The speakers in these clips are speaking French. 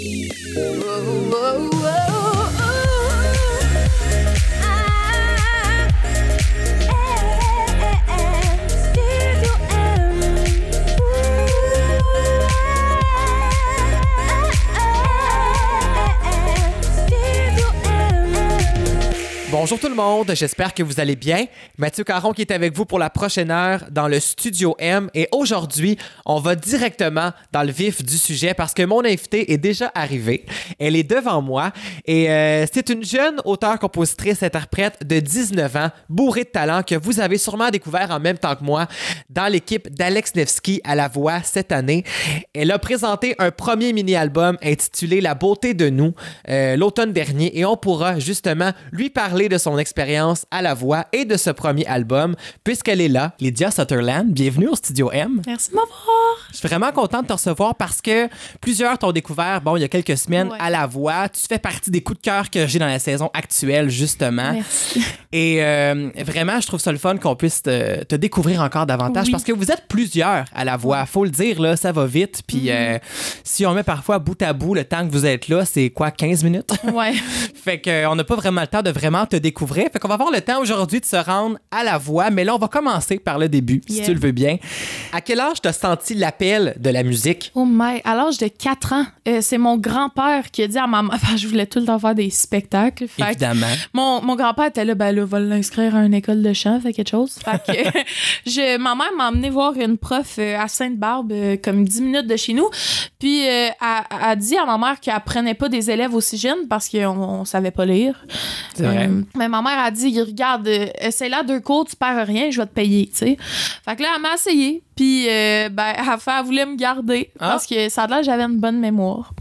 Oh. Bonjour tout le monde, j'espère que vous allez bien. Mathieu Caron qui est avec vous pour la prochaine heure dans le Studio M et aujourd'hui, on va directement dans le vif du sujet parce que mon invitée est déjà arrivée. Elle est devant moi et euh, c'est une jeune auteure, compositrice, interprète de 19 ans, bourrée de talent que vous avez sûrement découvert en même temps que moi dans l'équipe d'Alex Nevsky à la voix cette année. Elle a présenté un premier mini-album intitulé La beauté de nous euh, l'automne dernier et on pourra justement lui parler de son expérience à la voix et de ce premier album, puisqu'elle est là, Lydia Sutherland. Bienvenue au Studio M. Merci de m'avoir. Je suis vraiment contente de te recevoir parce que plusieurs t'ont découvert, bon, il y a quelques semaines, Ouais. à la voix. Tu fais partie des coups de cœur que j'ai dans la saison actuelle, justement. Merci. Et euh, vraiment, je trouve ça le fun qu'on puisse te, te découvrir encore davantage Oui. parce que vous êtes plusieurs à la voix. Faut le dire, là, ça va vite. Puis Mm-hmm. euh, si on met parfois bout à bout le temps que vous êtes là, c'est quoi, 15 minutes? Ouais. Fait qu'on n'a pas vraiment le temps de vraiment te découvrir. Fait qu'on va avoir le temps aujourd'hui de se rendre à la voix. Mais là, on va commencer par le début, si tu le veux bien. À quel âge t'as senti l'appel de la musique? Oh my, à l'âge de 4 ans, euh, c'est mon grand-père qui a dit à ma mère, je voulais tout le temps faire des spectacles. Fait Évidemment. mon, mon grand-père était là, ben là, va l'inscrire à une école de chant, fait quelque chose. Fait que je, ma mère m'a emmené voir une prof euh, à Sainte-Barbe, euh, comme 10 minutes de chez nous. Puis euh, elle a dit à ma mère qu'elle prenait pas des élèves aussi jeunes parce qu'on on savait pas lire. C'est vrai. Euh, mais ma mère a dit regarde, euh, essaie-la deux cours, tu perds rien, je vais te payer, tu sais. Fait que là, elle m'a essayé. Puis, euh, ben, elle voulait me garder Ah. parce que ça a l'air que j'avais une bonne mémoire.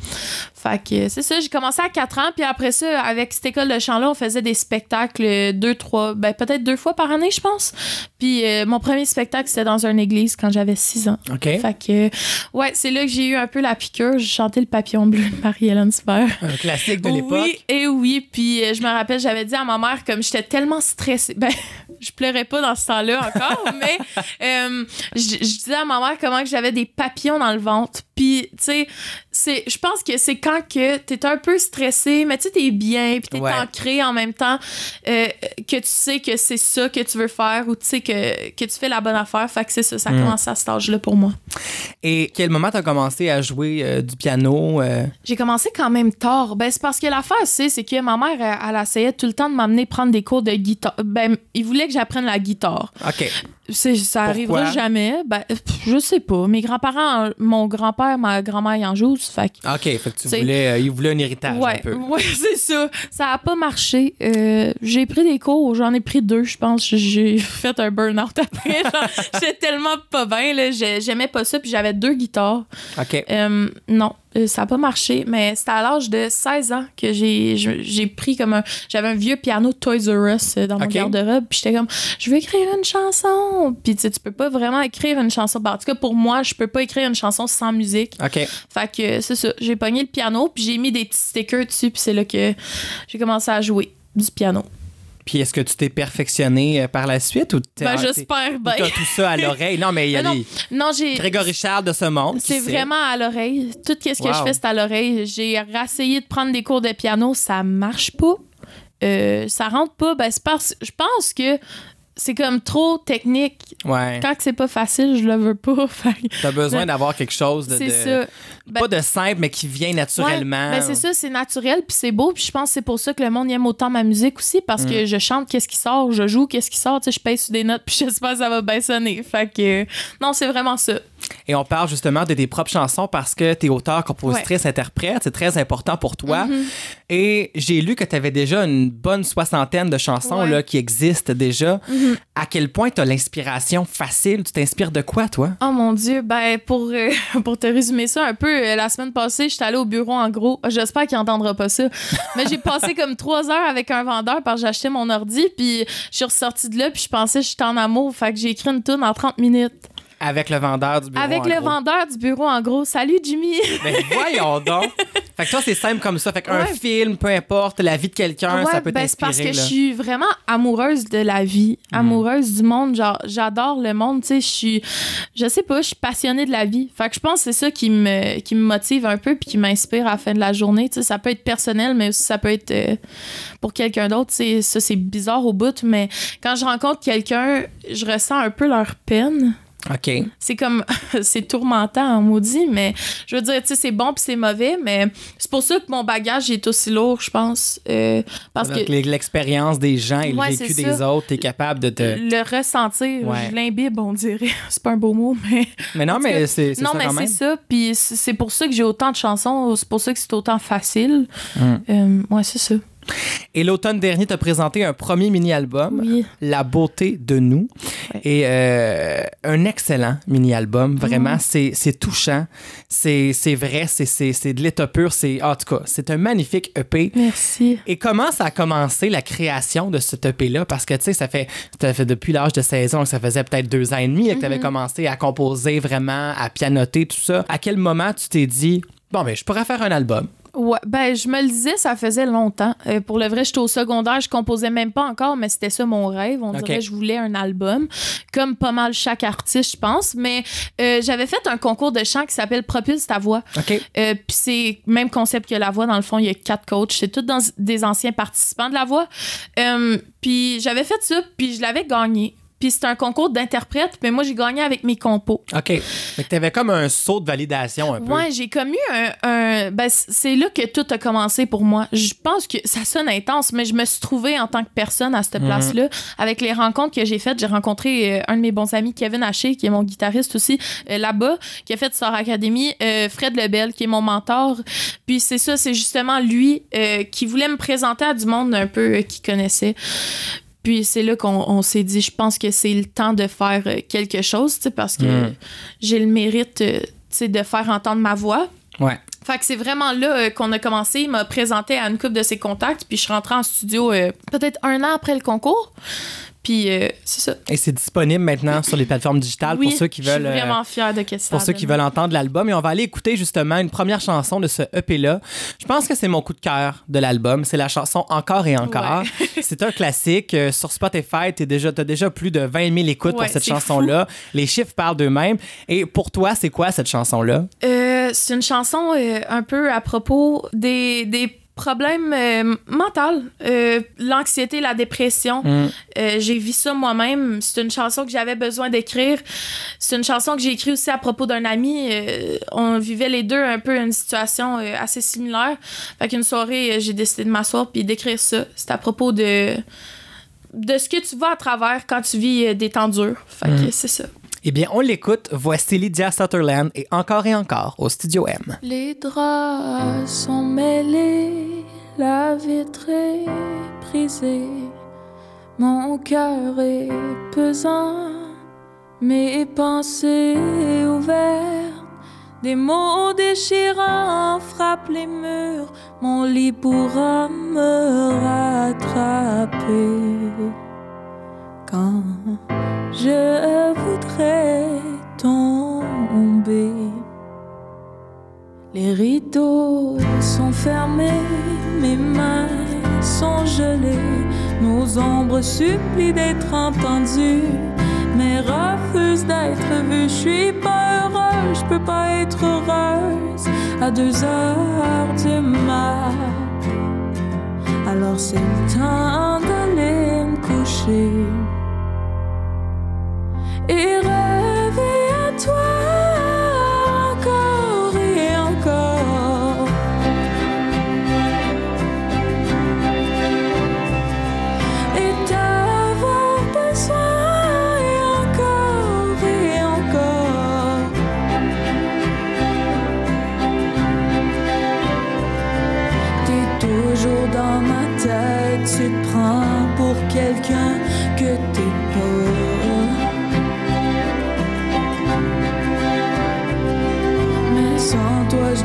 Fait que c'est ça, j'ai commencé à 4 ans. Puis après ça, avec cette école de chant-là, on faisait des spectacles deux, trois, ben, peut-être deux fois par année, je pense. Puis euh, mon premier spectacle, c'était dans une église quand j'avais 6 ans. OK. Fait que, ouais, c'est là que j'ai eu un peu la piqûre. J'ai chanté le papillon bleu de Marie-Hélène Super. Un classique de l'époque. Oui, et oui. Puis euh, je me rappelle, j'avais dit à ma mère, comme j'étais tellement stressée. Ben, je pleurais pas dans ce temps-là encore, mais euh, je disais à ma mère comment que j'avais des papillons dans le ventre. Puis, tu sais, c'est, je pense que c'est quand que t'es un peu stressé, mais tu sais, t'es bien, puis t'es Ouais. ancré en même temps, euh, que tu sais que c'est ça que tu veux faire ou tu sais que, que tu fais la bonne affaire. Fait que c'est ça, ça a Mm. commencé à cet âge-là pour moi. Et quel moment t'as commencé à jouer euh, du piano? euh? J'ai commencé quand même tard. Ben, c'est parce que l'affaire, c'est, c'est que ma mère, elle, elle essayait tout le temps de m'amener prendre des cours de guitare. Ben, il voulait que j'apprenne la guitare. OK. Ça Pourquoi? arrivera jamais. Ben, pff, je sais pas. Mes grands-parents, mon grand-père, ma grand-mère, ils en jouent. Fait que- OK. Fait que tu voulais, euh, il voulait un héritage Ouais, un peu. ouais, c'est ça. Ça a pas marché. Euh, j'ai pris des cours, j'en ai pris deux, je pense. J'ai fait un burn-out après. J'étais tellement pas bien, J'aimais pas ça, puis j'avais deux guitares. OK. Euh, non, euh, ça a pas marché, mais c'était à l'âge de 16 ans que j'ai pris comme un. J'avais un vieux piano Toys R Us euh, dans mon garde-robe, puis j'étais comme, je veux écrire une chanson. Puis tu sais, tu peux pas vraiment écrire une chanson. Ben, en tout cas, pour moi, je peux pas écrire une chanson sans musique. OK. Fait que euh, c'est ça, j'ai pogné le piano, puis j'ai mis des petits stickers dessus, puis c'est là que j'ai commencé à jouer du piano. Puis est-ce que tu t'es perfectionné euh, par la suite ou t'es- Ben, t'es- j'espère bien. t'as tout ça à l'oreille? Non, mais il y a Ben non, les Non, j'ai. Grégory Charles de ce monde. C'est vraiment à l'oreille. Tout ce que Wow. je fais, c'est à l'oreille. J'ai essayé de prendre des cours de piano, ça marche pas. Euh, ça rentre pas. Ben, c'est parce je pense que c'est comme trop technique. Ouais. Quand c'est pas facile, je le veux pas. T'as besoin d'avoir quelque chose de. ça. Ben, Pas de simple, mais qui vient naturellement. Ouais, ben c'est ça, c'est naturel, puis c'est beau, puis je pense que c'est pour ça que le monde aime autant ma musique aussi, parce Mm. que je chante qu'est-ce qui sort, je joue qu'est-ce qui sort, tu sais, je paye sur des notes, puis j'espère que ça va bien sonner. Fait que, non, c'est vraiment ça. Et on parle justement de tes propres chansons parce que t'es auteur, compositrice, interprète. C'est très important pour toi. Mm-hmm. Et j'ai lu que tu avais déjà une bonne soixantaine de chansons Ouais. Mm-hmm. là, qui existent déjà. À quel point tu as l'inspiration facile? Tu t'inspires de quoi, toi? Oh mon Dieu, ben pour, euh, pour te résumer ça un peu, euh, la semaine passée, j'étais allée au bureau en gros. J'espère qu'il entendra pas ça. Mais j'ai passé comme trois heures avec un vendeur parce que j'ai acheté mon ordi, puis je suis ressortie de là, puis je pensais que j'étais en amour. Fait que j'ai écrit une tune en 30 minutes. Avec le vendeur du bureau. avec le gros. vendeur du bureau en gros. Salut Jimmy! Ben voyons donc! Fait que toi, c'est simple comme ça. Fait qu'un Ouais. film, peu importe, la vie de quelqu'un, ça peut ben, c'est parce que t'inspirer. je suis vraiment amoureuse de la vie, amoureuse du monde. Genre, j'adore le monde, tu sais. Je suis, je sais pas, je suis passionnée de la vie. Fait que je pense que c'est ça qui me, qui me motive un peu puis qui m'inspire à la fin de la journée. Tu sais, ça peut être personnel, mais aussi ça peut être euh, pour quelqu'un d'autre. Tu sais, ça, c'est bizarre au bout, mais quand je rencontre quelqu'un, je ressens un peu leur peine OK. c'est comme c'est tourmentant en maudit mais je veux dire tu sais c'est bon puis c'est mauvais mais c'est pour ça que mon bagage est aussi lourd je pense euh, parce que l'expérience des gens et Ouais, le vécu des ça. autres, t'es capable de te. le ressentir Ouais. je l'imbibe on dirait c'est pas un beau mot mais Mais non, mais c'est c'est non ça mais c'est ça puis c'est c'est pour ça que j'ai autant de chansons c'est pour ça que c'est autant facile Mm. Euh, ouais c'est ça Et l'automne dernier, t'as présenté un premier mini-album, oui La beauté de nous. Ouais. Et euh, un excellent mini-album, vraiment. Mhm. C'est c'est touchant, c'est vrai, c'est- de l'état pur. c'est- En tout cas, c'est un magnifique EP. merci Et comment ça a commencé la création de cet EP-là? Parce que, tu sais, ça fait, ça fait depuis l'âge de 16 ans, ça faisait peut-être deux ans et demi que tu avais commencé à composer vraiment, à pianoter, tout ça. À quel moment tu t'es dit, bon, ben, je pourrais faire un album? Ouais, ben je me le disais, ça faisait longtemps. Euh, pour le vrai, j'étais au secondaire, je composais même pas encore, mais c'était ça mon rêve. On dirait que je voulais un album, comme pas mal chaque artiste, je pense. Mais euh, j'avais fait un concours de chant qui s'appelle Propulse ta voix. OK. Euh, Puis c'est même concept que la voix. Dans le fond, il y a quatre coachs. C'est tous dans- des anciens participants de la voix. Euh, puis j'avais fait ça, puis je l'avais gagné. Puis c'était un concours d'interprète, mais moi j'ai gagné avec mes compos. OK. Fait que t'avais comme un saut de validation un peu. Ouais, j'ai comme eu un. un- ben, c'est là que tout a commencé pour moi. Je pense que ça sonne intense, mais je me suis trouvée en tant que personne à cette Mhm. place-là. Avec les rencontres que j'ai faites, j'ai rencontré euh, un de mes bons amis, Kevin Haché, qui est mon guitariste aussi, euh, là-bas, qui a fait Star Academy, euh, Fred Lebel, qui est mon mentor. Puis c'est ça, c'est justement lui qui voulait me présenter à du monde un peu qu'il connaissait. Puis c'est là qu'on on s'est dit, je pense que c'est le temps de faire euh, quelque chose, parce que Mm. j'ai le mérite, euh, de faire entendre ma voix. Ouais. Fait que c'est vraiment là euh, qu'on a commencé. Il m'a présenté à une couple de ses contacts, puis je suis rentrée en studio euh, peut-être un an après le concours. Puis euh, c'est ça. Et c'est disponible maintenant sur les plateformes digitales oui, pour ceux qui veulent. Je euh, suis vraiment fière de qu'est-ce pour ceux qui veulent entendre l'album. Et on va aller écouter justement une première chanson de ce EP-là. Je pense que c'est mon coup de cœur de l'album. C'est la chanson Encore et encore. c'est un classique. Euh, Sur Spotify, tu déjà, as déjà plus de 20 000 écoutes Ouais, pour cette chanson-là. Les chiffres parlent d'eux-mêmes. Et pour toi, c'est quoi cette chanson-là? Euh, c'est une chanson euh, un peu à propos des, des problèmes euh, mentaux, euh, l'anxiété, la dépression. Mm. Euh, j'ai vu ça moi-même. C'est une chanson que j'avais besoin d'écrire. C'est une chanson que j'ai écrite aussi à propos d'un ami. On vivait les deux un peu une situation assez similaire. Fait qu'une soirée, j'ai décidé de m'asseoir puis d'écrire ça. C'est à propos de de ce que tu vas à travers quand tu vis des temps durs. Fait que c'est ça. Eh bien, on l'écoute. Voici Lydia Sutherland et Encore et encore au Studio M. Les draps sont mêlés, la vitre est brisée, mon cœur est pesant, mes pensées ouvertes, des mots déchirants frappent les murs, mon lit pourra me rattraper rideaux sont fermés, mes mains sont gelées, nos ombres supplient d'être entendues, mais refusent d'être vues. Je suis pas heureuse, je peux pas être heureuse à deux heures du mat. Alors c'est le temps d'aller me coucher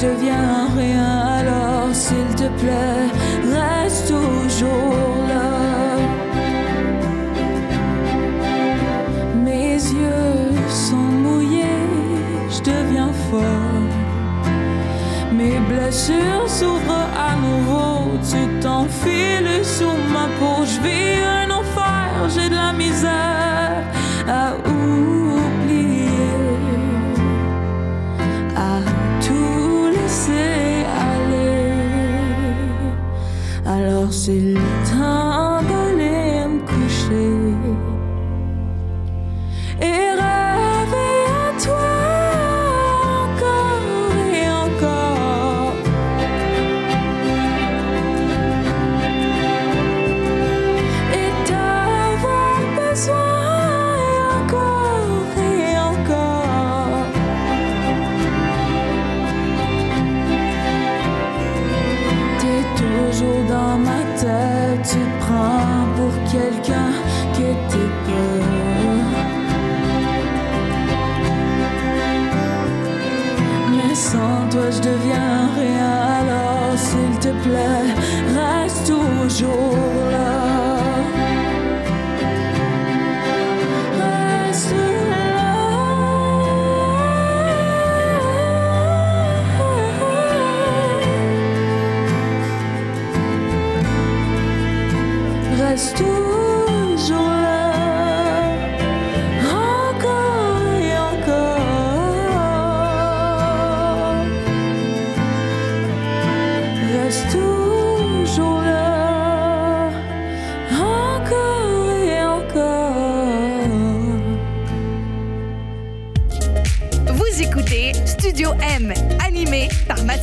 deviens rien, alors s'il te plaît, reste toujours là. Mes yeux sont mouillés, je deviens fort. Mes blessures s'ouvrent à nouveau, tu t'enfiles sous ma peau, je. time. yo.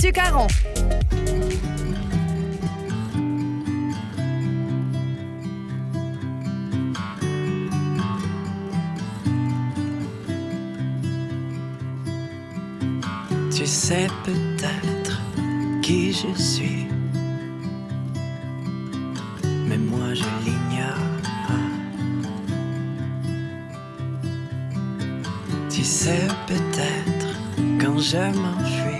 Tu sais peut-être qui je suis, mais moi je l'ignore. Tu sais peut-être quand je m'enfuis.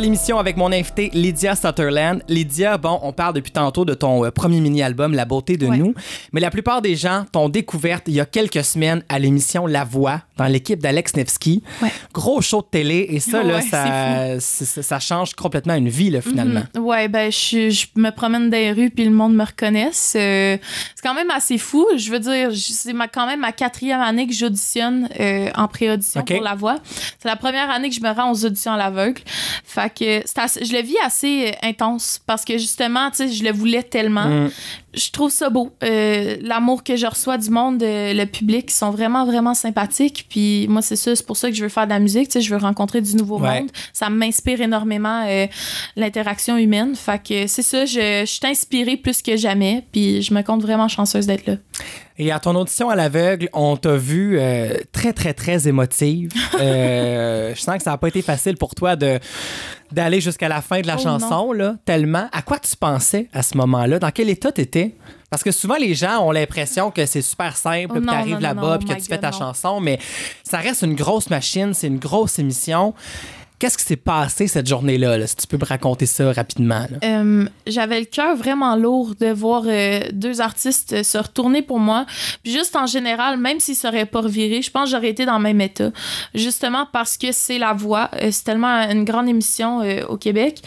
L'émission avec mon invité Lydia Sutherland. Lydia, bon, on parle depuis tantôt de ton euh, premier mini-album, La beauté de Ouais. nous, mais la plupart des gens t'ont découverte il y a quelques semaines à l'émission La Voix dans l'équipe d'Alex Nevsky. Ouais. Gros show de télé et ça, là, ça, c'est- ça, ça change complètement une vie, là, finalement. Mhm. Ouais, ben, je, je me promène dans les rues puis le monde me reconnaisse. Euh, c'est quand même assez fou. Je veux dire, c'est quand même ma quatrième année que j'auditionne euh, en pré-audition pour la voix. C'est la première année que je me rends aux auditions à l'aveugle. Fait que assez- je le vis assez euh, intense parce que justement, tu sais, je le voulais tellement. Mm. Je trouve ça beau. Euh, L'amour que je reçois du monde, euh, le public, ils sont vraiment, vraiment sympathiques. Puis moi, c'est ça, c'est pour ça que je veux faire de la musique. Tu sais, je veux rencontrer du nouveau Ouais. monde. Ça m'inspire énormément, euh, l'interaction humaine. Fait que c'est ça, je, je suis inspirée plus que jamais. Puis je me compte vraiment chanceuse d'être là. Et à ton audition à l'aveugle, on t'a vu euh, très, très, très émotive. Euh, je sens que ça n'a pas été facile pour toi de d'aller jusqu'à la fin de la Oh, chanson, là, tellement. À quoi tu pensais à ce moment-là? Dans quel état t'étais? Parce que souvent, les gens ont l'impression que c'est super simple, Oh, non, t'arrives là-bas, puis oh que my tu fais ta non. chanson, mais ça reste une grosse machine, c'est une grosse émission. Qu'est-ce qui s'est passé cette journée-là, là, si tu peux me raconter ça rapidement? Euh, j'avais le cœur vraiment lourd de voir euh, deux artistes euh, se retourner pour moi. Puis juste en général, même s'ils seraient pas revirés, je pense que j'aurais été dans le même état. Justement parce que c'est la voix. C'est tellement une grande émission au Québec.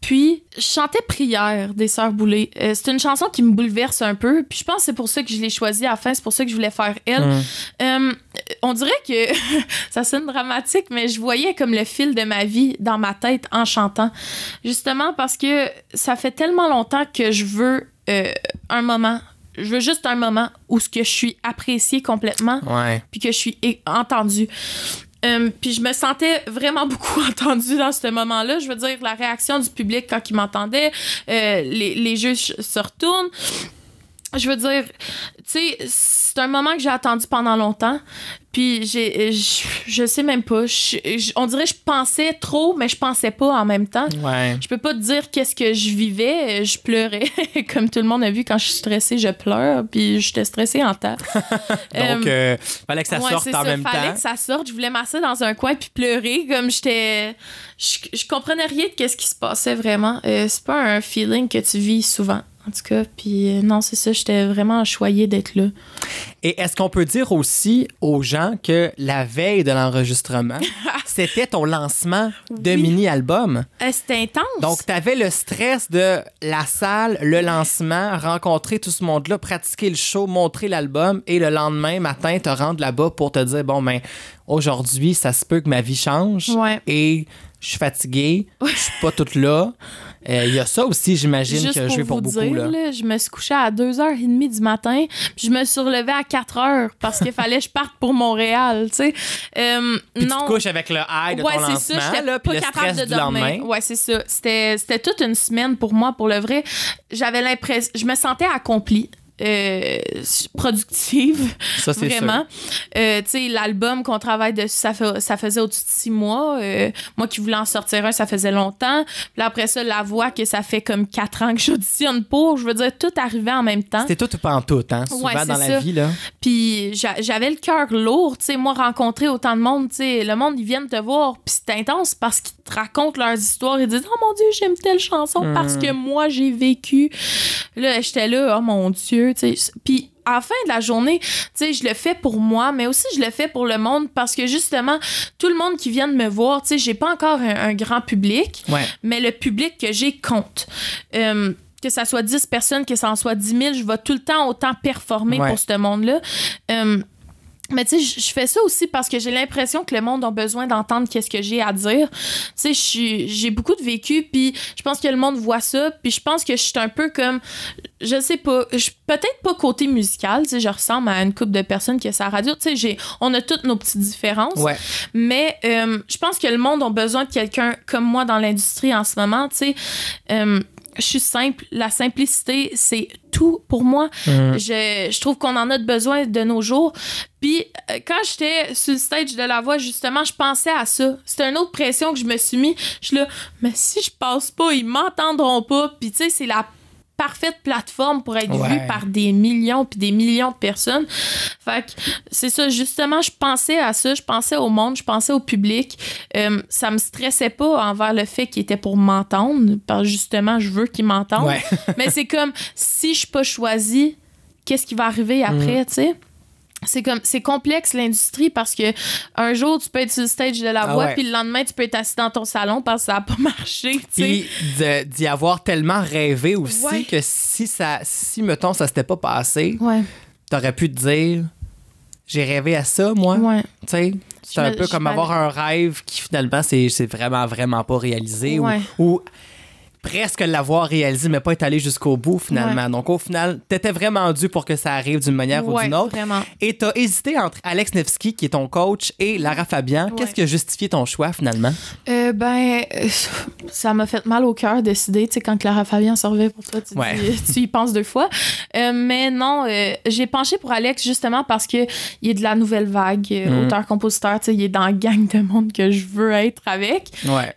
Puis, je chantais Prière des Sœurs Boulay. Euh, c'est une chanson qui me bouleverse un peu. Puis, je pense que c'est pour ça que je l'ai choisie à la fin. C'est pour ça que je voulais faire elle. Mm. Euh, on dirait que ça sonne dramatique, mais je voyais comme le fil de ma vie dans ma tête en chantant. Justement parce que ça fait tellement longtemps que je veux euh, un moment. Je veux juste un moment où ce que je suis appréciée complètement Ouais. puis que je suis é- entendue. Euh, puis je me sentais vraiment beaucoup entendue dans ce moment-là. Je veux dire, la réaction du public quand il m'entendait, euh, les, les juges se retournent. Je veux dire, tu sais, c'est un moment que j'ai attendu pendant longtemps. Puis j'ai, je, je sais même pas. Je- je- on dirait que je pensais trop, mais je pensais pas en même temps. Ouais. Je peux pas te dire qu'est-ce que je vivais. Je pleurais. Comme tout le monde a vu, quand je suis stressée, je pleure. Puis j'étais stressée en temps. Donc, euh, fallait que ça ouais, sorte en ça. même fallait temps. que ça sorte. Je voulais m'asseoir dans un coin puis pleurer. Comme j'étais. Je, je comprenais rien de qu'est-ce qui se passait vraiment. Euh, c'est pas un feeling que tu vis souvent. En tout cas, puis euh, non, c'est ça, j'étais vraiment choyée d'être là. Et est-ce qu'on peut dire aussi aux gens que la veille de l'enregistrement, c'était ton lancement de Oui. mini-album? Euh, C'était intense. Donc, tu avais le stress de la salle, le lancement, rencontrer tout ce monde-là, pratiquer le show, montrer l'album et le lendemain matin, te rendre là-bas pour te dire bon, ben, aujourd'hui, ça se peut que ma vie change Ouais. et je suis fatiguée, je suis pas toute là. Euh, Il y a ça aussi, j'imagine, que je pour vais vous pour beaucoup. dire, là. je me suis couchée à 2h30 du matin, puis je me suis relevée à 4h parce qu'il fallait que je parte pour Montréal, tu sais. Euh, Puis non. tu te couches avec le high de ouais, ton c'est lancement, ça, j'étais là, puis pas le capable de dormir. Ouais, c'est ça. C'était c'était toute une semaine pour moi, pour le vrai. J'avais l'impression, je me sentais accomplie. Euh, productive Ça, c'est sûr. vraiment Euh, tu sais l'album qu'on travaille dessus ça, fait- ça faisait au-dessus de six mois Euh, moi qui voulais en sortir un ça faisait longtemps puis après ça la voix que ça fait comme quatre ans que j'auditionne pour je veux dire tout arrivait en même temps C'était tout ou pas en tout, hein? Souvent Ouais, dans la vie, là. puis j'a- j'avais le cœur lourd, tu sais, moi rencontrer autant de monde, tu sais, le monde ils viennent te voir, puis c'est intense parce qu'ils te racontent leurs histoires, ils disent "Oh mon dieu, j'aime telle chanson parce que moi j'ai vécu." Là, j'étais là, "Oh mon dieu", tu sais. Puis à la fin de la journée, tu sais, je le fais pour moi, mais aussi je le fais pour le monde parce que justement, tout le monde qui vient de me voir, tu sais, j'ai pas encore un, un grand public, Ouais. mais le public que j'ai compte. Euh, que ça soit 10 personnes, que ça en soit 10 000, je vais tout le temps autant performer Ouais. pour ce monde-là. Euh, mais tu sais, je- fais ça aussi parce que j'ai l'impression que le monde a besoin d'entendre qu'est-ce que j'ai à dire. Tu sais, j'ai beaucoup de vécu, puis je pense que le monde voit ça, puis je pense que je suis un peu comme, je sais pas, peut-être pas côté musical, tu sais, je ressemble à une couple de personnes qui a sa radio, tu sais, on a toutes nos petites différences. Ouais. Mais euh, je pense que le monde a besoin de quelqu'un comme moi dans l'industrie en ce moment. Tu sais, Euh, je suis simple. La simplicité, c'est tout pour moi. Mhm. Je, je trouve qu'on en a de besoin de nos jours. Puis euh, quand j'étais sur le stage de la voix, justement, je pensais à ça. C'était une autre pression que je me suis mis. Je suis là, mais si je passe pas, ils m'entendront pas. Puis tu sais, c'est la parfaite plateforme pour être Ouais. vue par des millions puis des millions de personnes. Fait que c'est ça, justement, je pensais à ça, je pensais au monde, je pensais au public. Euh, ça me stressait pas envers le fait qu'il était pour m'entendre, parce que justement, je veux qu'il m'entende. Ouais. Mais c'est comme, si je suis pas choisie, qu'est-ce qui va arriver après, Mm. tu sais? C'est comme c'est complexe l'industrie parce que un jour tu peux être sur le stage de la Ah voix ouais. puis le lendemain tu peux être assis dans ton salon parce que ça a pas marché. Puis d'y avoir tellement rêvé aussi Ouais. que si ça, si mettons ça s'était pas passé, Ouais, t'aurais pu te dire, j'ai rêvé à ça moi. ouais. Tu sais, c'est un me- peu comme avoir un rêve qui finalement c'est c'est vraiment vraiment pas réalisé ou, presque l'avoir réalisé mais pas être allé jusqu'au bout finalement. Donc au final, t'étais vraiment dû pour que ça arrive d'une manière ou d'une autre. vraiment. Et t'as hésité entre Alex Nevsky qui est ton coach et Lara Fabian. Ouais. Qu'est-ce qui a justifié ton choix finalement? Euh, ben, euh, ça m'a fait mal au cœur de décider, tu sais, quand Clara Fabien servait pour toi, tu, dis- tu y penses deux fois. Euh, mais non, euh, j'ai penché pour Alex justement parce que il est de la nouvelle vague, Mhm. auteur-compositeur, tu sais, il est dans la gang de monde que je veux être avec. Ouais.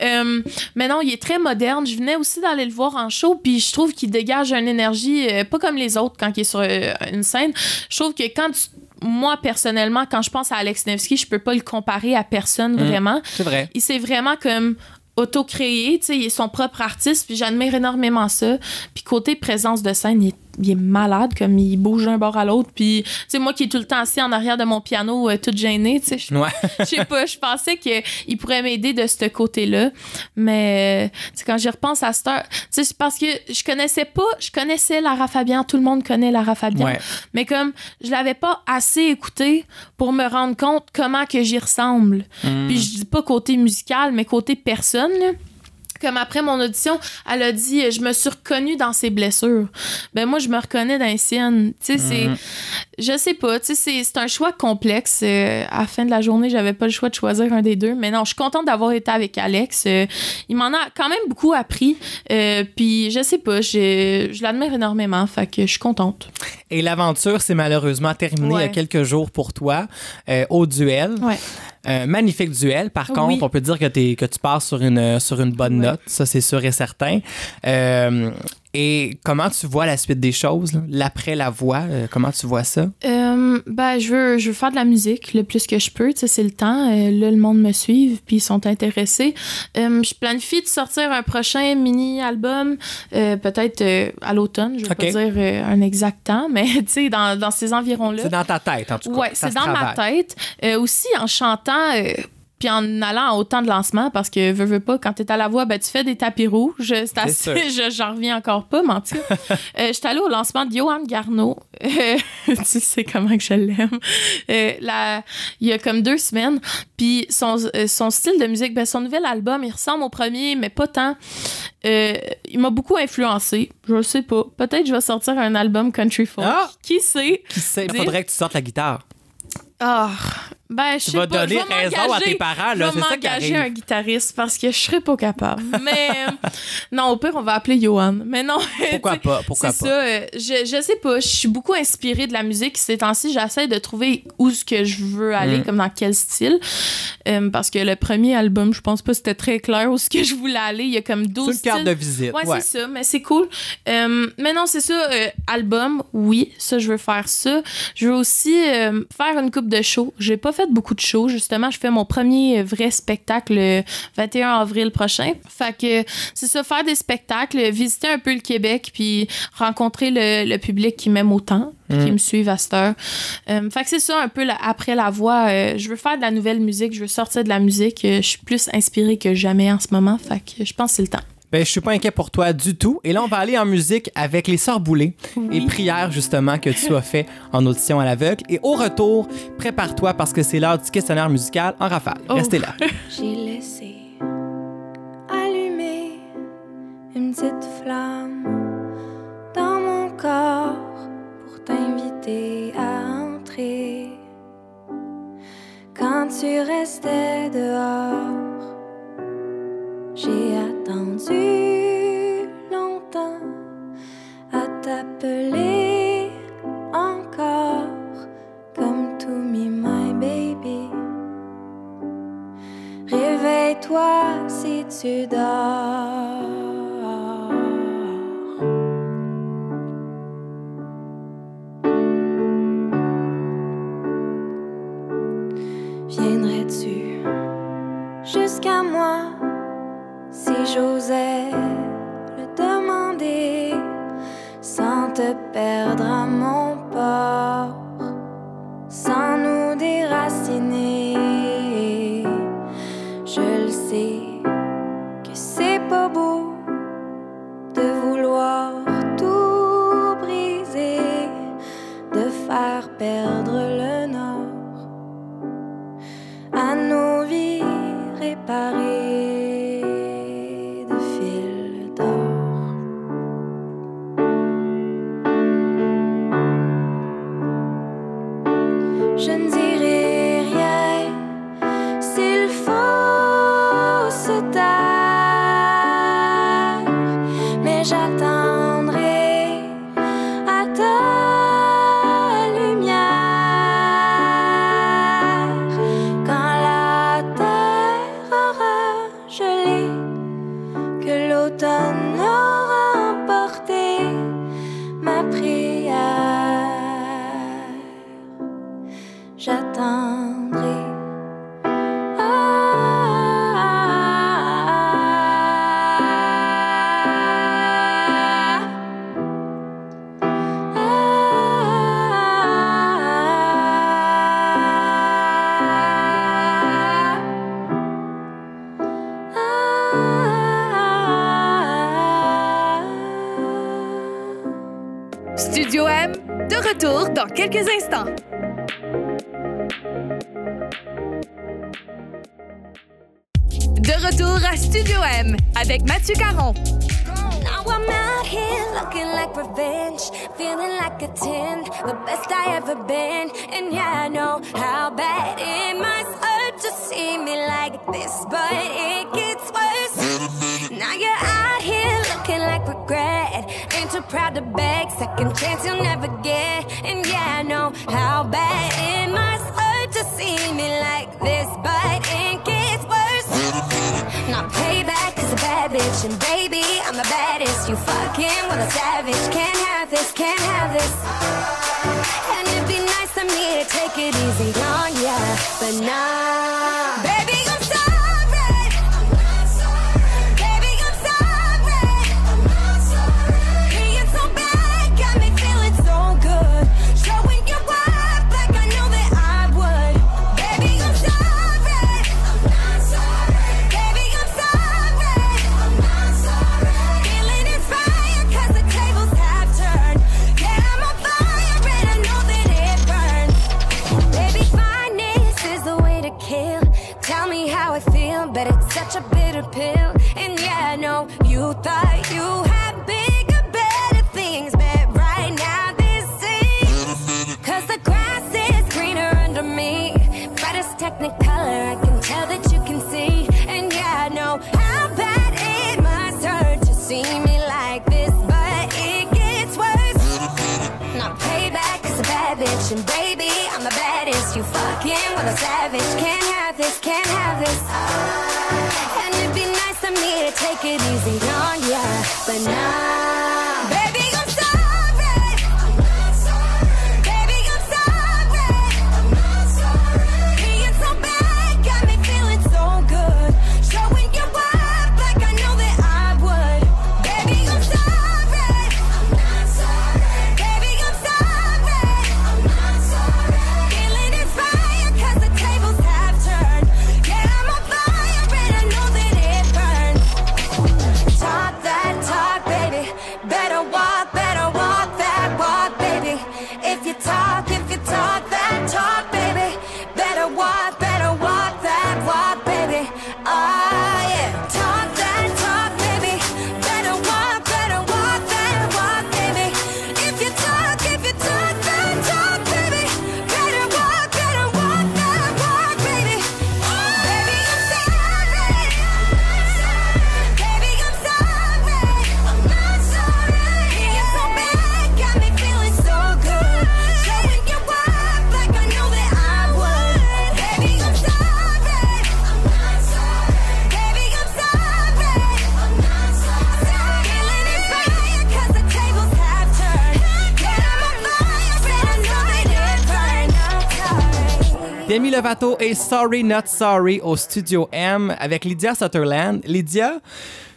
Mais non, il est très moderne. Je venais aussi d'aller le voir en show, puis je trouve qu'il dégage une énergie euh, pas comme les autres quand il est sur euh, une scène. Je trouve que quand tu- moi personnellement, quand je pense à Alex Nevsky, je peux pas le comparer à personne Mm. vraiment. C'est vrai. Il s'est vraiment comme auto-créé, tu sais, il est son propre artiste, puis j'admire énormément ça. Puis côté présence de scène, il est, il est malade, comme il bouge d'un bord à l'autre. Puis, tu sais, moi qui est tout le temps assis en arrière de mon piano, euh, toute gênée, tu sais, je Ouais. sais pas, je pensais qu'il pourrait m'aider de ce côté-là. Mais, tu quand j'y repense à cette heure, tu sais, parce que je connaissais pas, je connaissais Lara Fabian, tout le monde connaît Lara Fabian. Ouais. Mais comme je l'avais pas assez écouté pour me rendre compte comment que j'y ressemble. Mm. Puis je dis pas côté musical, mais côté personne. là. Comme après mon audition, elle a dit je me suis reconnue dans ses blessures. Ben moi je me reconnais dans les siennes. Tu sais c'est Mhm. je sais pas, tu sais c'est un choix complexe. Euh, à la fin de la journée, j'avais pas le choix de choisir un des deux, mais non, je suis contente d'avoir été avec Alex. Euh, il m'en a quand même beaucoup appris. Euh, puis je sais pas, j'ai- je l'admire énormément, fait que je suis contente. Et l'aventure s'est malheureusement terminée il y a quelques jours pour toi au duel. Ouais. Un magnifique duel. Par contre, Oui. on peut dire que, que tu pars sur une, sur une bonne note. Ça, c'est sûr et certain. Euh, et comment tu vois la suite des choses, l'après la voix? euh, comment tu vois ça? Euh, ben, je veux, je veux faire de la musique le plus que je peux. Tu sais, c'est le temps. Euh, là, le monde me suit, puis ils sont intéressés. Euh, je planifie de sortir un prochain mini-album, peut-être à l'automne. Je vais Ok. pas dire un exact temps, mais tu sais, dans, dans ces environs-là. C'est dans ta tête, en tout cas. Ça c'est dans travaille. ma tête. Aussi, en chantant. Puis en allant à autant de lancements, parce que veux, veux pas, quand t'es à la voix, ben, tu fais des tapis rouges. C'est assez, je, j'en reviens encore pas, mais en tout cas. euh, J'étais allée au lancement de Johan Garneau. Euh, tu sais comment que je l'aime. Euh, la- il y a comme deux semaines. Puis son, euh, son style de musique, ben, son nouvel album, il ressemble au premier, mais pas tant. Il m'a beaucoup influencé. Je sais pas. Peut-être je vais sortir un album country folk. Ah! Qui sait? Qui sait? Il faudrait que tu sortes la guitare. Ah, ben, je Tu sais vas pas, je donner vais raison à m'engager. tes parents, Je là. vais C'est ça qui m'engager arrive. un guitariste parce que je serais pas capable. Mais non, au pire, on va appeler Johan. Mais non. Pourquoi pas? Pourquoi pas? ça. euh, je, je sais pas. Je suis beaucoup inspirée de la musique ces temps-ci. J'essaie de trouver où ce que je veux aller, Mm. comme dans quel style. Euh, parce que le premier album, je pense pas c'était très clair où ce que je voulais aller. Il y a comme 12 C'est une carte styles. de visite. Ouais, Ouais. c'est ça, mais c'est cool. Euh, mais non, c'est ça. album, oui, ça, je veux faire ça. Je veux aussi faire une coupe de shows. J'ai pas fait beaucoup de shows, justement. Je fais mon premier vrai spectacle le 21 avril prochain. Fait que c'est ça, faire des spectacles, visiter un peu le Québec, puis rencontrer le, le public qui m'aime autant, puis qui me suivent à cette heure. Euh, fait que c'est ça, un peu après la voix. euh, je veux faire de la nouvelle musique, je veux sortir de la musique. euh, je suis plus inspirée que jamais en ce moment. Fait que je pense que c'est le temps. Ben, je suis pas inquiet pour toi du tout. Et là, on va aller en musique avec les Sœurs Boulay et prières, justement, que tu as fait en audition à l'aveugle. Et au retour, prépare-toi parce que c'est l'heure du questionnaire musical en rafale. Oh. Restez là. J'ai laissé allumer une petite flamme dans mon corps pour t'inviter à entrer. Quand tu restais dehors, t'appeler encore comme to me my baby. Réveille-toi si tu dors. bedre. quelques instants. De retour à Studio M avec Mathieu Caron. Now I'm out here looking like revenge, feeling like a 10, the best I ever been. And yeah, I know how bad it must hurt to see me like this, but it gets worse. Now you're out here looking like regret, ain't too proud to beg, second chance you'll never get. savage. Can't have this, can't have this. Demi Lovato et Sorry Not Sorry au Studio M avec Lydia Sutherland. Lydia,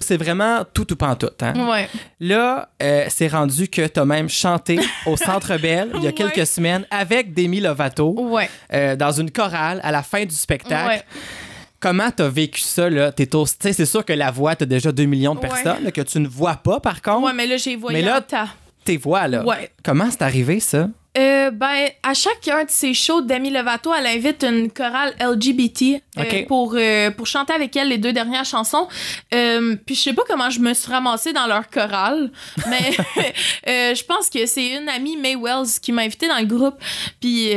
c'est vraiment tout ou pas tout. Hein? Ouais. Là, euh, c'est rendu que tu as même chanté au Centre Bell il y a Ouais. quelques semaines avec Demi Lovato Ouais. euh, dans une chorale à la fin du spectacle. Comment t'as vécu ça, là? T'es C'est sûr que la voix, t'as déjà 2 millions de personnes, là, que tu ne vois pas, par contre. Ouais, mais là, j'ai voyé Mais là. Tes voix, là. Comment c'est arrivé, ça? Euh, ben, à chacun de ses shows, Demi Lovato, elle invite une chorale LGBT euh, pour, euh, pour chanter avec elle les deux dernières chansons. Euh, puis je sais pas comment je me suis ramassée dans leur chorale, mais je pense que c'est une amie, May Wells, qui m'a invitée dans le groupe. Puis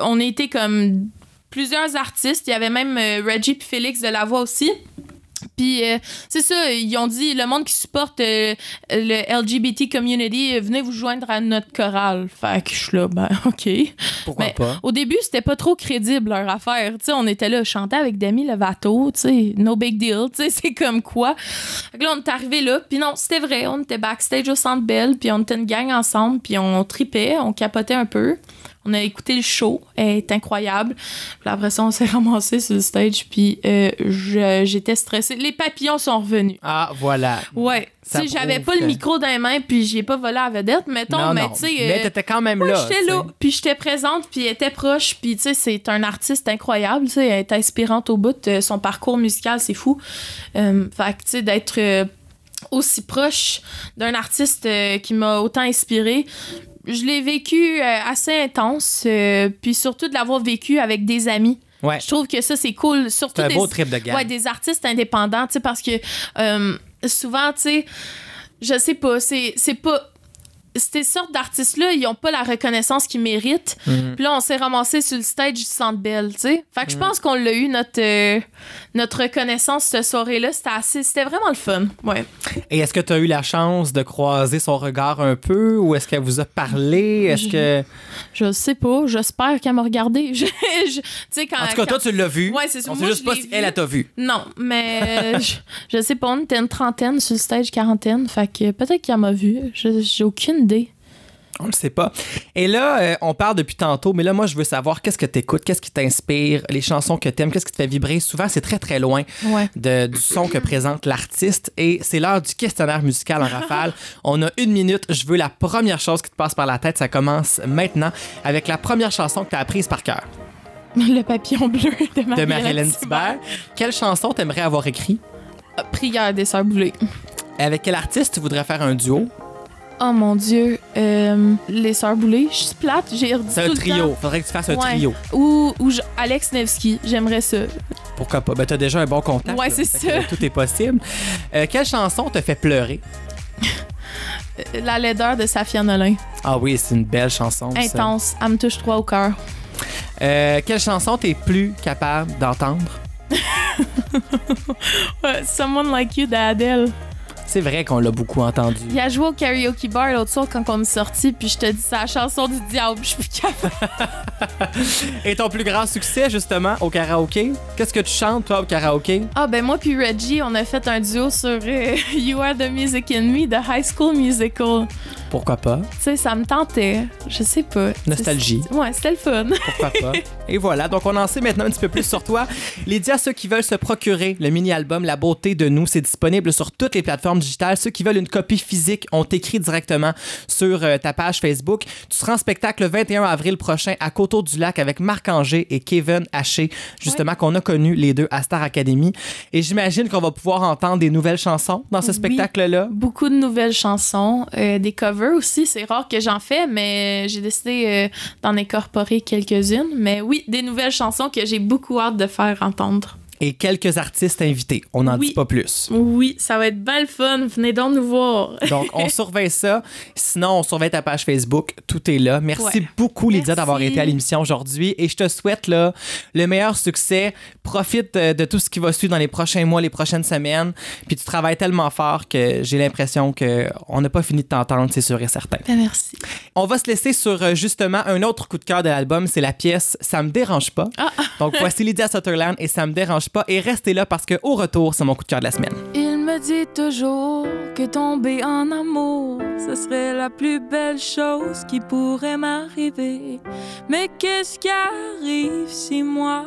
on était comme plusieurs artistes. Il y avait même Reggie puis Félix de la voix aussi. Puis euh, c'est ça, ils ont dit le monde qui supporte euh, le LGBT community, euh, venez vous joindre à notre chorale. Fait que je suis là, ben OK. Pourquoi Mais pas? Au début, c'était pas trop crédible leur affaire. Tu sais, on était là, chanter avec Demi Lovato, tu sais, no big deal, tu sais, c'est comme quoi. Fait que là, on est arrivé là, puis non, c'était vrai, on était backstage au Centre Bell, puis on était une gang ensemble, puis on tripait, on capotait un peu. On a écouté le show, elle est incroyable. Puis après ça, on s'est ramassé sur le stage, puis euh, j'étais stressée. Les papillons sont revenus. Ah, voilà. Ouais, sais, j'avais pas le micro dans les mains, puis j'ai pas volé à la vedette, mettons, non, mais tu sais. Mais euh, t'étais quand même moi, là. j'étais là, puis j'étais présente, puis elle était proche, puis tu sais, c'est un artiste incroyable, tu sais, elle est inspirante au bout, euh, son parcours musical, c'est fou. Euh, fait que, tu sais, d'être euh, aussi proche d'un artiste qui m'a autant inspiré, je l'ai vécu euh, assez intense, euh, puis surtout de l'avoir vécu avec des amis. Ouais. Je trouve que ça, c'est cool, surtout un des, beau trip de gang. Ouais, des artistes indépendants, parce que euh, souvent, tu sais, je sais pas, c'est pas. Ces sortes d'artistes-là, ils ont pas la reconnaissance qu'ils méritent. Mhm. Puis là, on s'est ramassé sur le stage du Centre Bell, tu sais. Fait que je pense qu'on l'a eu, notre, euh, notre reconnaissance cette soirée-là. C'était assez... C'était vraiment le fun, ouais. Et est-ce que tu as eu la chance de croiser son regard un peu ou est-ce qu'elle vous a parlé? Est-ce Je- que. Je sais pas, j'espère qu'elle m'a regardé. Je- je- quand... En tout cas, toi, quand- tu l'as vu. Ouais, c'est. On sait juste pas si vu. elle, elle t'a vu. Non, mais euh, je, je sais pas, on était une trentaine sur le stage quarantaine, fait que peut-être qu'elle m'a vu. J'ai aucune idée. On le sait pas. Et là, euh, on parle depuis tantôt, mais là, moi, je veux savoir qu'est-ce que tu écoutes, qu'est-ce qui t'inspire, les chansons que t'aimes, qu'est-ce qui te fait vibrer? Souvent, c'est très, très loin Ouais. de- du son que présente l'artiste. Et c'est l'heure du questionnaire musical en rafale. On a une minute. Je veux la première chose qui te passe par la tête. Ça commence maintenant avec la première chanson que tu as apprise par cœur Le papillon bleu de de Marie-Hélène Thibert. Quelle chanson t'aimerais avoir écrit? Prière des Sœurs Boulay. Avec quel artiste tu voudrais faire un duo? Oh mon Dieu, euh, les Sœurs Boulay. Je suis plate, j'ai redit C'est un tout le trio. temps. Faudrait que tu fasses un Ouais. trio. Ou, ou je- Alex Nevsky, j'aimerais ça. Pourquoi pas? Ben, t'as déjà un bon contact. Ouais, là. c'est Fait ça. que Tout est possible. Euh, quelle chanson te fait pleurer? Euh, La laideur de Safia Nolin. Ah oui, c'est une belle chanson. ça. Intense, elle me touche trois au cœur. Euh, quelle chanson t'es plus capable d'entendre? Ouais, Someone Like You d'Adèle. C'est vrai qu'on l'a beaucoup entendu. Il a joué au karaoke bar l'autre soir quand on est sorti, puis je te dis, c'est la chanson du diable. Je suis plus capable. Et ton plus grand succès, justement, au karaoké? Qu'est-ce que tu chantes, toi, au karaoké? Ah, ben moi puis Reggie, on a fait un duo sur euh, You Are the Music in Me de High School Musical. Pourquoi pas? Tu sais, ça me tentait. Je sais pas. Nostalgie. Ouais, c'était le fun. Pourquoi pas? Et voilà, donc on en sait maintenant un petit peu plus sur toi. Lydia, ceux qui veulent se procurer le mini-album La beauté de nous, c'est disponible sur toutes les plateformes digitales. Ceux qui veulent une copie physique, on t'écrit directement sur euh, ta page Facebook. Tu seras en spectacle le 21 avril prochain à Coteau-du-Lac avec Marc-Angers et Kevin Haché, justement, qu'on a connus les deux à Star Academy. Et j'imagine qu'on va pouvoir entendre des nouvelles chansons dans ce Oui. spectacle-là. Beaucoup de nouvelles chansons, euh, des covers aussi. C'est rare que j'en fais, mais j'ai décidé euh, d'en incorporer quelques-unes. Mais oui, des nouvelles chansons que j'ai beaucoup hâte de faire entendre. Et quelques artistes invités. On n'en Oui. dit pas plus. Oui, ça va être bien le fun. Venez donc nous voir. Donc, on surveille ça. Sinon, on surveille ta page Facebook. Tout est là. Merci Ouais. beaucoup, Lydia, d'avoir été à l'émission aujourd'hui. Et je te souhaite là, le meilleur succès. Profite euh, de tout ce qui va suivre dans les prochains mois, les prochaines semaines. Puis tu travailles tellement fort que j'ai l'impression qu'on n'a pas fini de t'entendre, c'est sûr et certain. Ben, merci. On va se laisser sur euh, justement un autre coup de cœur de l'album. C'est la pièce Ça me dérange pas. Donc, voici Lydia Sutherland et Ça me dérange pas. Et restez là parce qu'au retour, c'est mon coup de cœur de la semaine. Il me dit toujours que tomber en amour, ce serait la plus belle chose qui pourrait m'arriver. Mais qu'est-ce qui arrive si moi,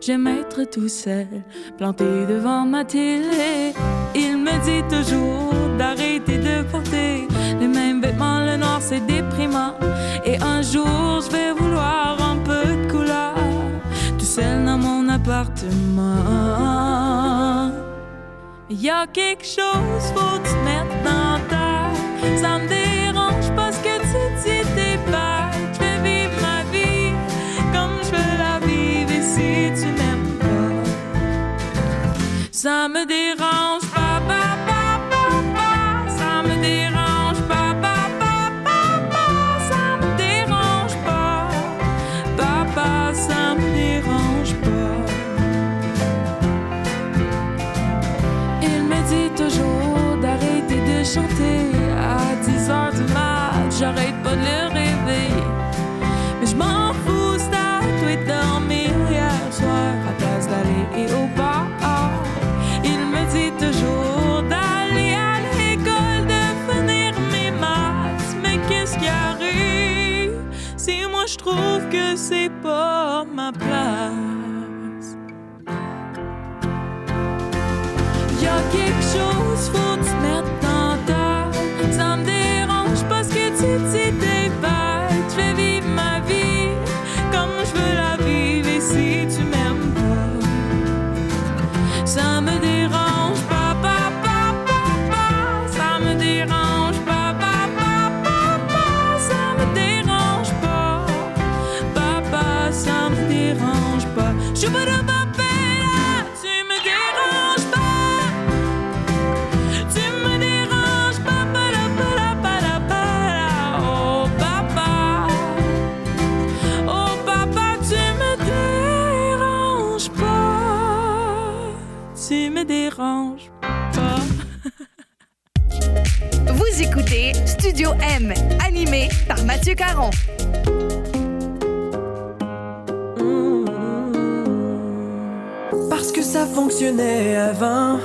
j'aime être tout seul, planté devant ma télé? Il me dit toujours d'arrêter de porter les mêmes vêtements, le noir c'est déprimant. Et un jour, je vais vouloir seul dans mon appartement. Y a quelque chose, faut te mettre dans ta Ça me dérange parce que tu dis t'es bête. Je vais vivre ma vie comme je veux la vivre. Et si tu m'aimes pas, ça me dérange à 10 heures du mat. J'arrête pas de le réveiller. Mais je m'en fous, c'est à dormir hier soir à place d'aller au bar. Il me dit toujours d'aller à l'école, de finir mes maths. Mais qu'est-ce qui arrive si moi je trouve que c'est pas ma place? M, animé par Mathieu Caron. Parce que ça fonctionnait avant.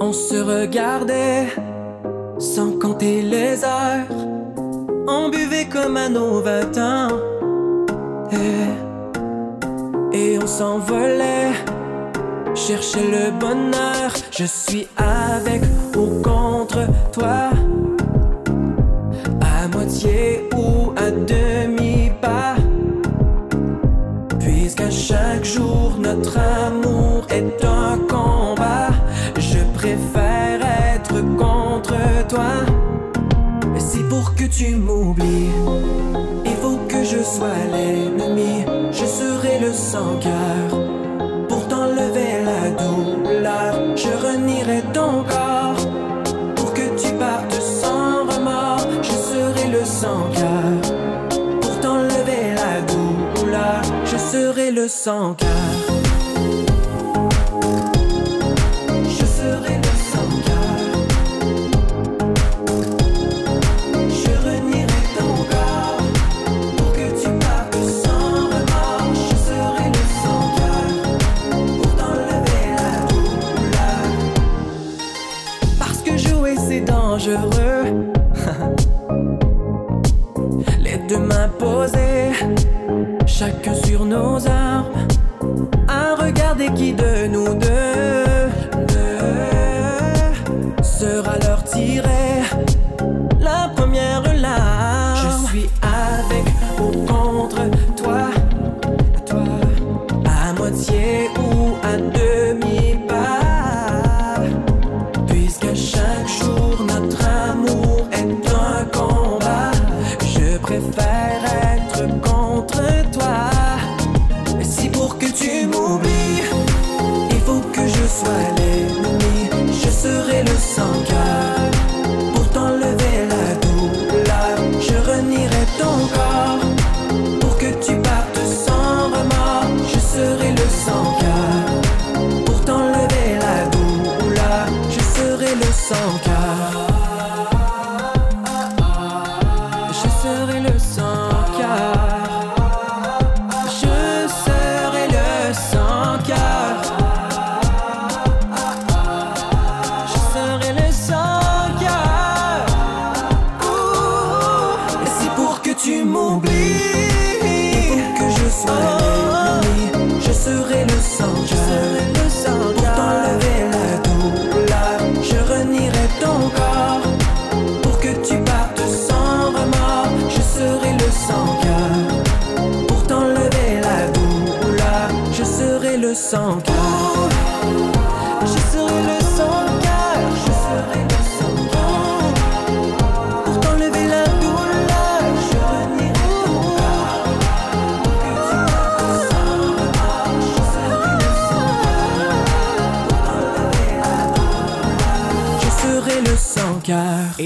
On se regardait sans compter les heures. On buvait comme à nos 20 ans. Et, on s'envolait chercher le bonheur. Je suis avec ou contre toi. À moitié ou à demi-pas. Puisqu'à chaque jour notre amour est un combat, je préfère être contre toi. C'est pour que tu m'oublies, il faut que je sois l'ennemi. Je serai le sans-cœur pour t'enlever la douleur. Je renierai ton serai le sans-cœur. Je serai le sans-cœur. Je renierai ton corps pour que tu partes sans remords. Je serai le sans-cœur pour t'enlever la douleur. Parce que jouer c'est dangereux. Serai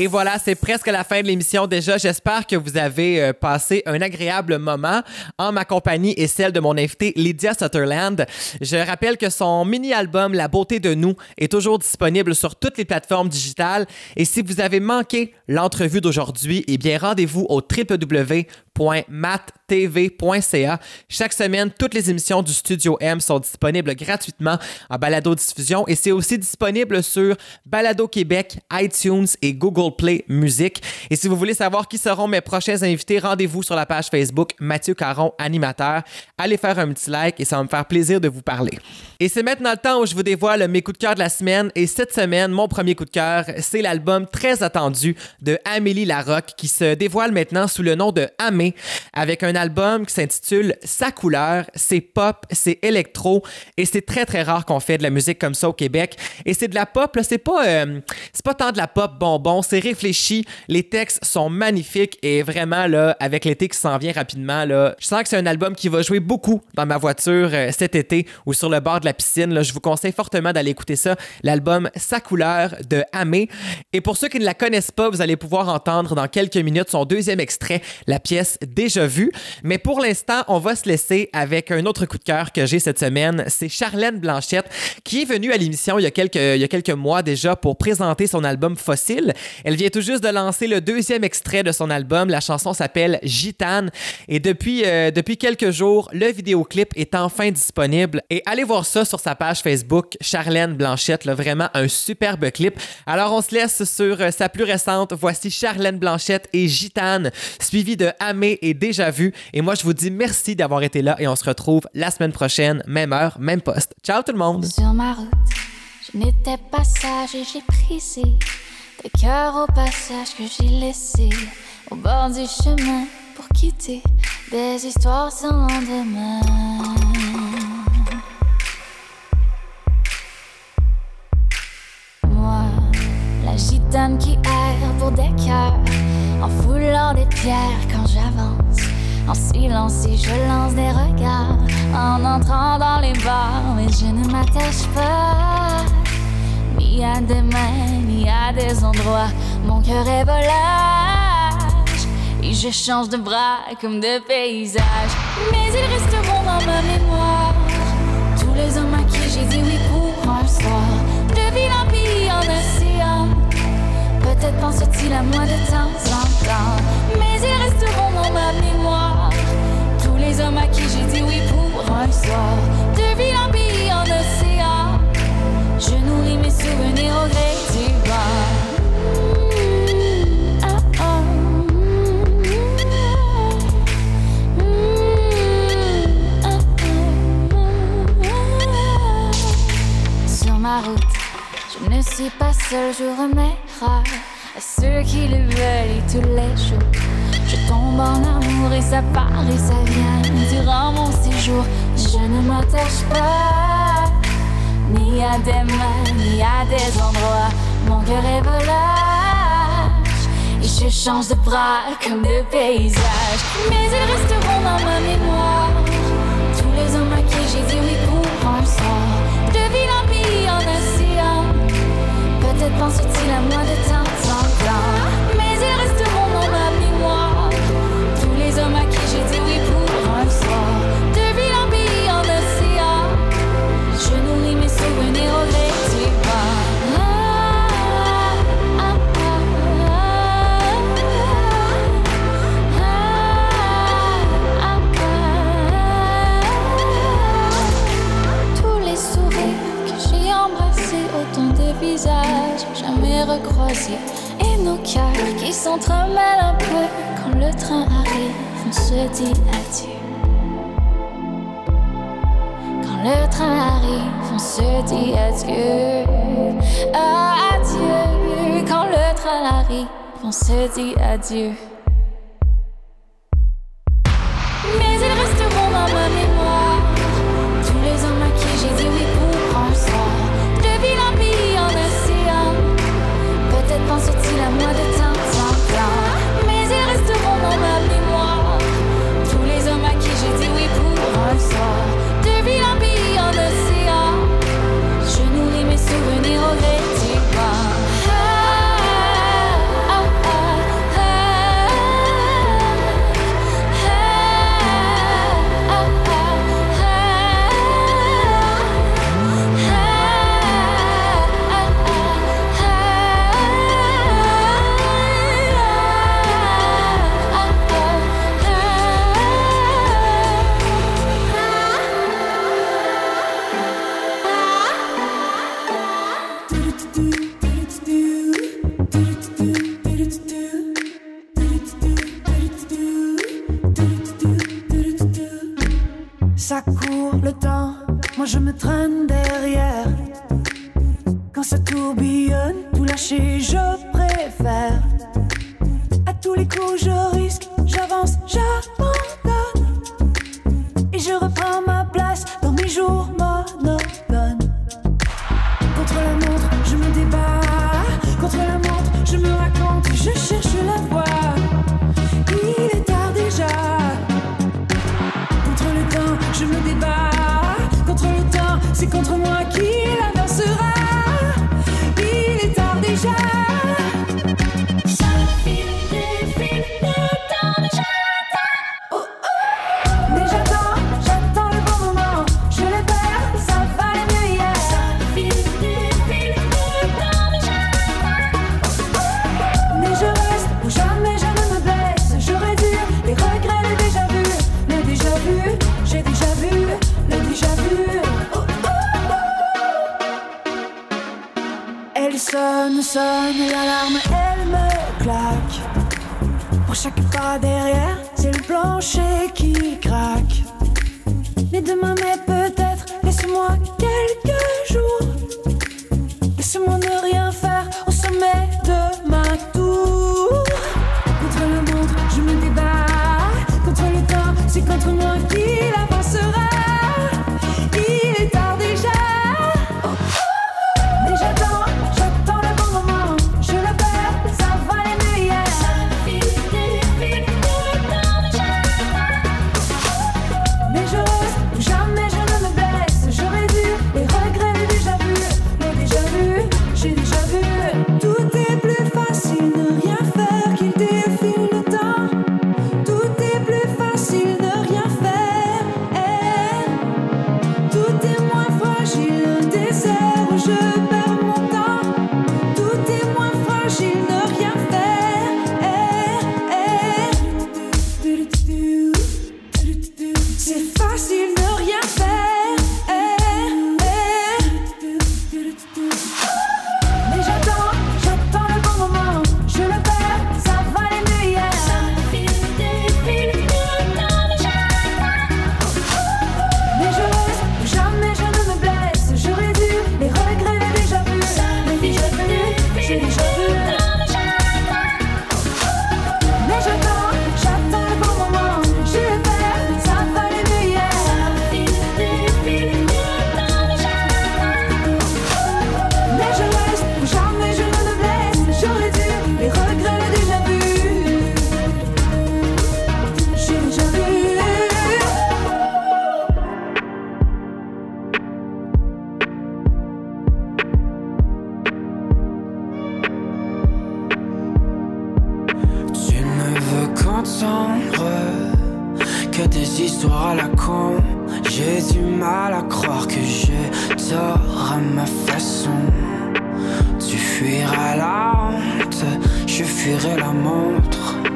Et voilà, c'est presque la fin de l'émission déjà. J'espère que vous avez euh, passé un agréable moment en ma compagnie et celle de mon invité Lydia Sutherland. Je rappelle que son mini-album La beauté de nous est toujours disponible sur toutes les plateformes digitales. Et si vous avez manqué l'entrevue d'aujourd'hui, eh bien rendez-vous au www.mattv.ca. Chaque semaine, toutes les émissions du Studio M sont disponibles gratuitement en balado-diffusion et c'est aussi disponible sur Balado Québec, iTunes et Google Play Music. Et si vous voulez savoir qui seront mes prochains invités, rendez-vous sur la page Facebook Mathieu Caron, animateur. Allez faire un petit like et ça va me faire plaisir de vous parler. Et c'est maintenant le temps où je vous dévoile mes coups de cœur de la semaine. Et cette semaine, mon premier coup de cœur, c'est l'album très attendu de Amélie Larocque qui se dévoile maintenant sous le nom de Amé avec un album qui s'intitule Sa couleur. C'est pop, c'est électro et c'est très très rare qu'on fait de la musique comme ça au Québec. Et c'est de la pop, là, c'est pas, euh, c'est pas tant de la pop bonbon, c'est réfléchi. Les textes sont magnifiques et vraiment là, avec l'été qui s'en vient rapidement, là, je sens que c'est un album qui va jouer beaucoup dans ma voiture euh, cet été ou sur le bord de la piscine. là. Je vous conseille fortement d'aller écouter ça, l'album Sa couleur de Amé. Et pour ceux qui ne la connaissent pas, vous allez pouvoir entendre dans quelques minutes son deuxième extrait, la pièce Déjà vue. Mais pour l'instant, on va se laisser avec un autre coup de cœur que j'ai cette semaine. C'est Charlène Blanchette qui est venue à l'émission il, y a quelques- il y a quelques mois déjà pour présenter son album Fossile. Elle vient tout juste de lancer le deuxième extrait de son album. La chanson s'appelle Gitane. Et depuis, euh, depuis quelques jours, le vidéoclip est enfin disponible. Et allez voir ça sur sa page Facebook, Charlène Blanchette. là, vraiment un superbe clip. Alors on se laisse sur euh, sa plus récente. Voici Charlène Blanchette et Gitane, suivi de Amé et Déjà Vu. Et moi, je vous dis merci d'avoir été là et on se retrouve la semaine prochaine, même heure, même poste. Ciao tout le monde! Sur ma route, je n'étais pas sage et j'ai des cœurs au passage que j'ai laissés au bord du chemin pour quitter des histoires sans lendemain. Moi, la gitane qui erre pour des cœurs, en foulant des pierres quand j'avance. En silence, et je lance des regards en entrant dans les bars, mais je ne m'attache pas ni à des mains, ni à des endroits. Mon cœur est volage et je change de bras comme de paysage. Mais ils resteront dans ma mémoire. Tous les hommes à qui j'ai dit oui pour un soir. De ville en pays en océan. Peut-être pense-t-il à moi de temps en temps. Mais ils resteront dans ma mémoire. Tous les hommes à qui j'ai dit oui pour un soir. De ville Je nourris mes souvenirs au gré du vent. Sur ma route, je ne suis pas seule, je remettrai à ceux qui le veulent tous les jours. Je tombe en amour et ça part et ça vient durant mon séjour. Je ne m'attache pas ni à des mains, ni à des endroits. Mon cœur est volage et je change de bras comme de paysage. Mais ils resteront dans ma mémoire. Tous les hommes à qui j'ai dit oui pour un soir. De ville en pays en océan. Peut-être pense-t-il à moi de temps. you. traîne derrière. Quand ça tourbillonne, tout lâcher, je sors à ma façon. Tu fuiras la honte, je fuirai la montre.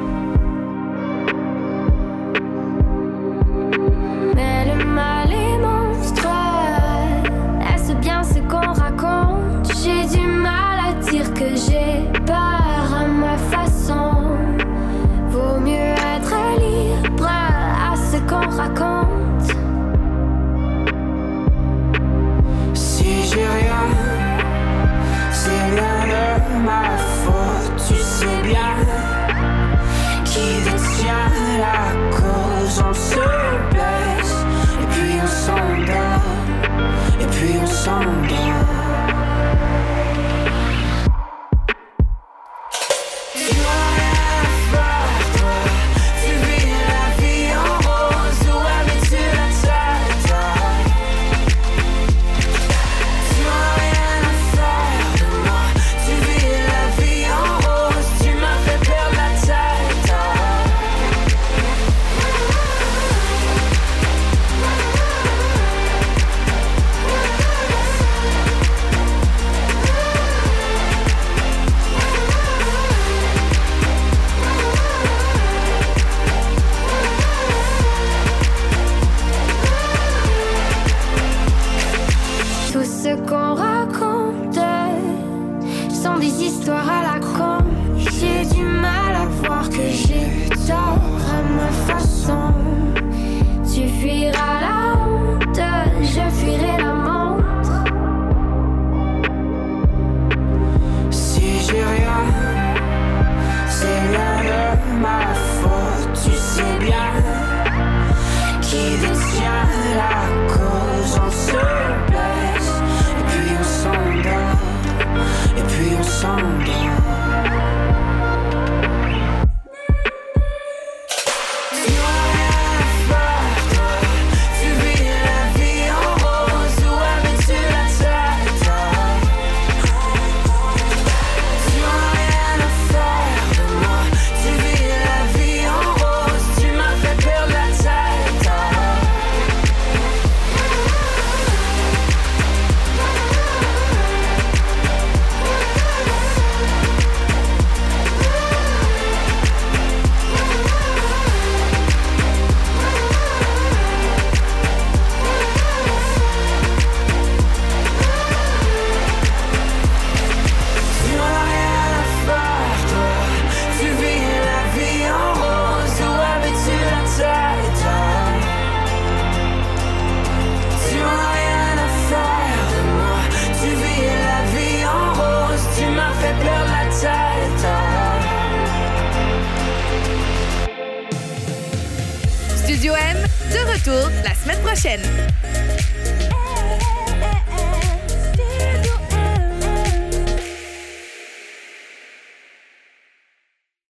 song.